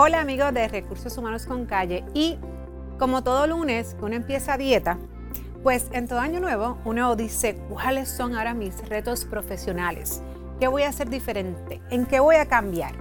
Hola amigos de Recursos Humanos con Calle. Y como todo lunes uno empieza dieta, pues en todo año nuevo uno dice cuáles son ahora mis retos profesionales, qué voy a hacer diferente, en qué voy a cambiar,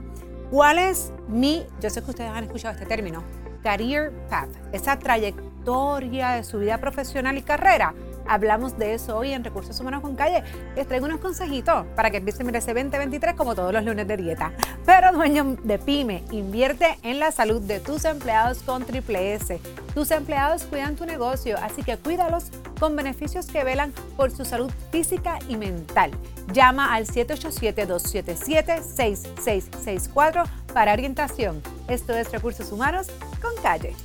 cuál es mi, yo sé que ustedes han escuchado este término, career path, esa trayectoria de su vida profesional y carrera Hablamos de eso hoy en Recursos Humanos con Calle. Les traigo unos consejitos para que empiecen ese 2023 como todos los lunes de dieta. Pero dueño de pyme, invierte en la salud de tus empleados con Triple S. Tus empleados cuidan tu negocio, así que cuídalos con beneficios que velan por su salud física y mental. Llama al 787-277-6664 para orientación. Esto es Recursos Humanos con Calle.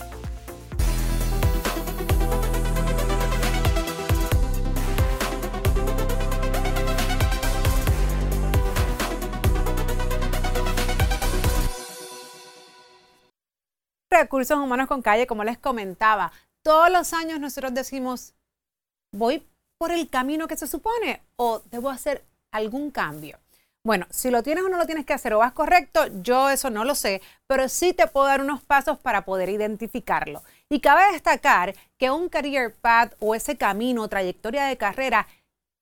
Recursos Humanos con Calle, como les comentaba, todos los años nosotros decimos, voy por el camino que se supone o debo hacer algún cambio. Bueno, si lo tienes o no lo tienes que hacer o vas correcto, yo eso no lo sé, pero sí te puedo dar unos pasos para poder identificarlo. Y cabe destacar que un career path o ese camino, trayectoria de carrera,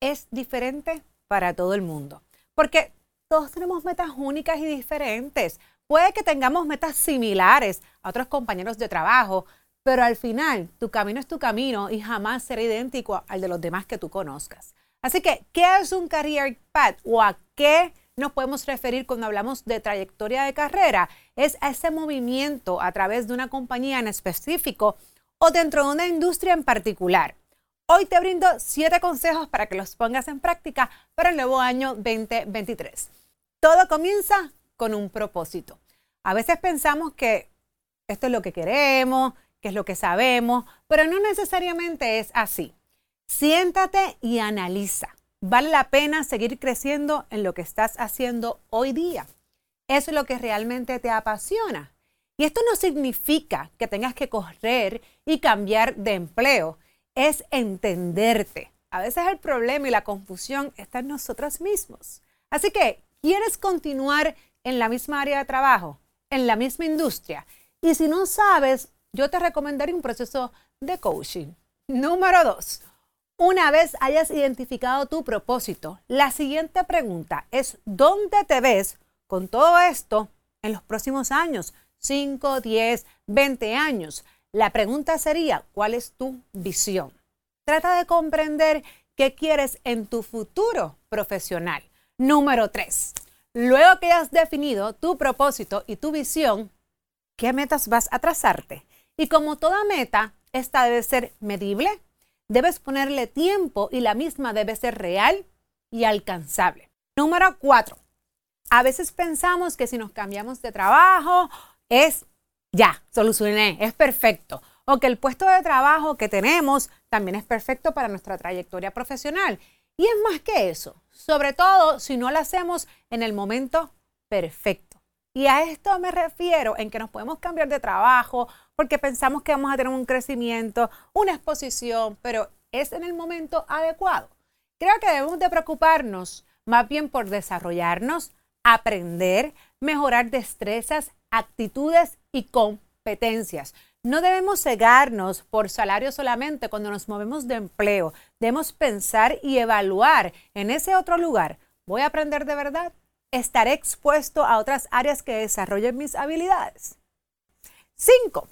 es diferente para todo el mundo. Porque todos tenemos metas únicas y diferentes. Puede que tengamos metas similares a otros compañeros de trabajo, pero al final tu camino es tu camino y jamás será idéntico al de los demás que tú conozcas. Así que, ¿qué es un career path o a qué nos podemos referir cuando hablamos de trayectoria de carrera? Es a ese movimiento a través de una compañía en específico o dentro de una industria en particular. Hoy te brindo siete consejos para que los pongas en práctica para el nuevo año 2023. Todo comienza con un propósito. A veces pensamos que esto es lo que queremos, que es lo que sabemos, pero no necesariamente es así. Siéntate y analiza. ¿Vale la pena seguir creciendo en lo que estás haciendo hoy día? ¿Es lo que realmente te apasiona? Y esto no significa que tengas que correr y cambiar de empleo, es entenderte. A veces el problema y la confusión está en nosotros mismos. Así que, ¿quieres continuar en la misma área de trabajo, en la misma industria. Y si no sabes, yo te recomendaría un proceso de coaching. Número dos, una vez hayas identificado tu propósito, la siguiente pregunta es, ¿dónde te ves con todo esto en los próximos años? 5, 10, 20 años. La pregunta sería, ¿cuál es tu visión? Trata de comprender qué quieres en tu futuro profesional. Número 3. Luego que has definido tu propósito y tu visión, ¿qué metas vas a trazarte? Y como toda meta, esta debe ser medible, debes ponerle tiempo y la misma debe ser real y alcanzable. Número cuatro, a veces pensamos que si nos cambiamos de trabajo es ya, solucioné, es perfecto. O que el puesto de trabajo que tenemos también es perfecto para nuestra trayectoria profesional. Y es más que eso, sobre todo si no lo hacemos en el momento perfecto. Y a esto me refiero en que nos podemos cambiar de trabajo porque pensamos que vamos a tener un crecimiento, una exposición, pero es en el momento adecuado. Creo que debemos de preocuparnos más bien por desarrollarnos, aprender, mejorar destrezas, actitudes y competencias. No debemos cegarnos por salario solamente cuando nos movemos de empleo. Debemos pensar y evaluar en ese otro lugar. ¿Voy a aprender de verdad? ¿Estaré expuesto a otras áreas que desarrollen mis habilidades? Cinco,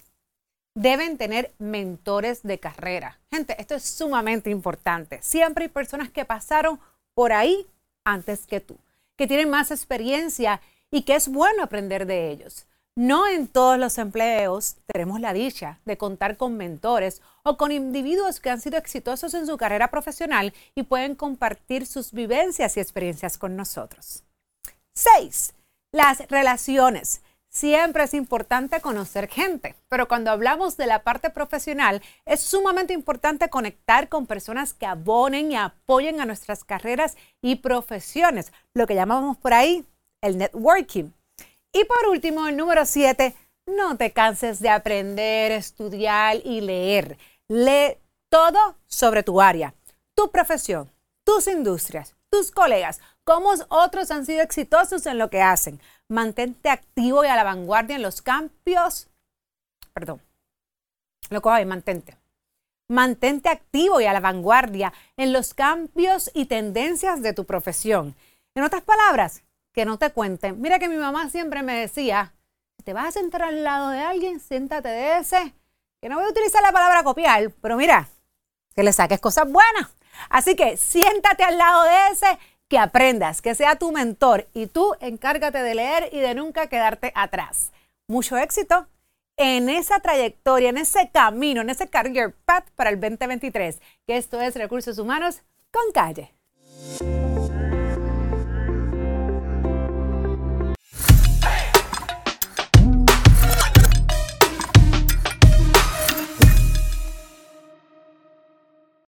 deben tener mentores de carrera. Gente, esto es sumamente importante. Siempre hay personas que pasaron por ahí antes que tú, que tienen más experiencia y que es bueno aprender de ellos. No en todos los empleos tenemos la dicha de contar con mentores o con individuos que han sido exitosos en su carrera profesional y pueden compartir sus vivencias y experiencias con nosotros. 6. Las relaciones. Siempre es importante conocer gente, pero cuando hablamos de la parte profesional, es sumamente importante conectar con personas que abonen y apoyen a nuestras carreras y profesiones, lo que llamamos por ahí el networking. Y por último, el número 7, no te canses de aprender, estudiar y leer. Lee todo sobre tu área, tu profesión, tus industrias, tus colegas, cómo otros han sido exitosos en lo que hacen. Mantente activo y a la vanguardia en los cambios. Perdón. Lo cojo ahí, mantente. Mantente activo y a la vanguardia en los cambios y tendencias de tu profesión. En otras palabras, que no te cuenten. Mira que mi mamá siempre me decía, te vas a sentar al lado de alguien, siéntate de ese. Que no voy a utilizar la palabra copiar, pero mira, que le saques cosas buenas. Así que siéntate al lado de ese, que aprendas, que sea tu mentor y tú encárgate de leer y de nunca quedarte atrás. Mucho éxito en esa trayectoria, en ese camino, en ese career path para el 2023, que esto es Recursos Humanos con Calle.